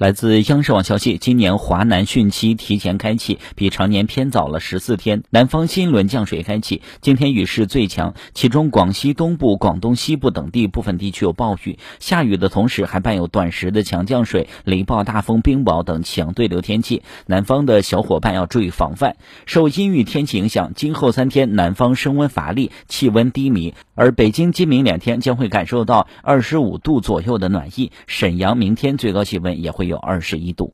来自央视网消息，今年华南汛期提前开启，比常年偏早了十四天。南方新一轮降水开启，今天雨势最强，其中广西东部、广东西部等地部分地区有暴雨。下雨的同时，还伴有短时的强降水、雷暴大风、冰雹等强对流天气。南方的小伙伴要注意防范。受阴雨天气影响，今后三天南方升温乏力，气温低迷，而北京今明两天将会感受到二十五度左右的暖意。沈阳明天最高气温也会。有二十一度。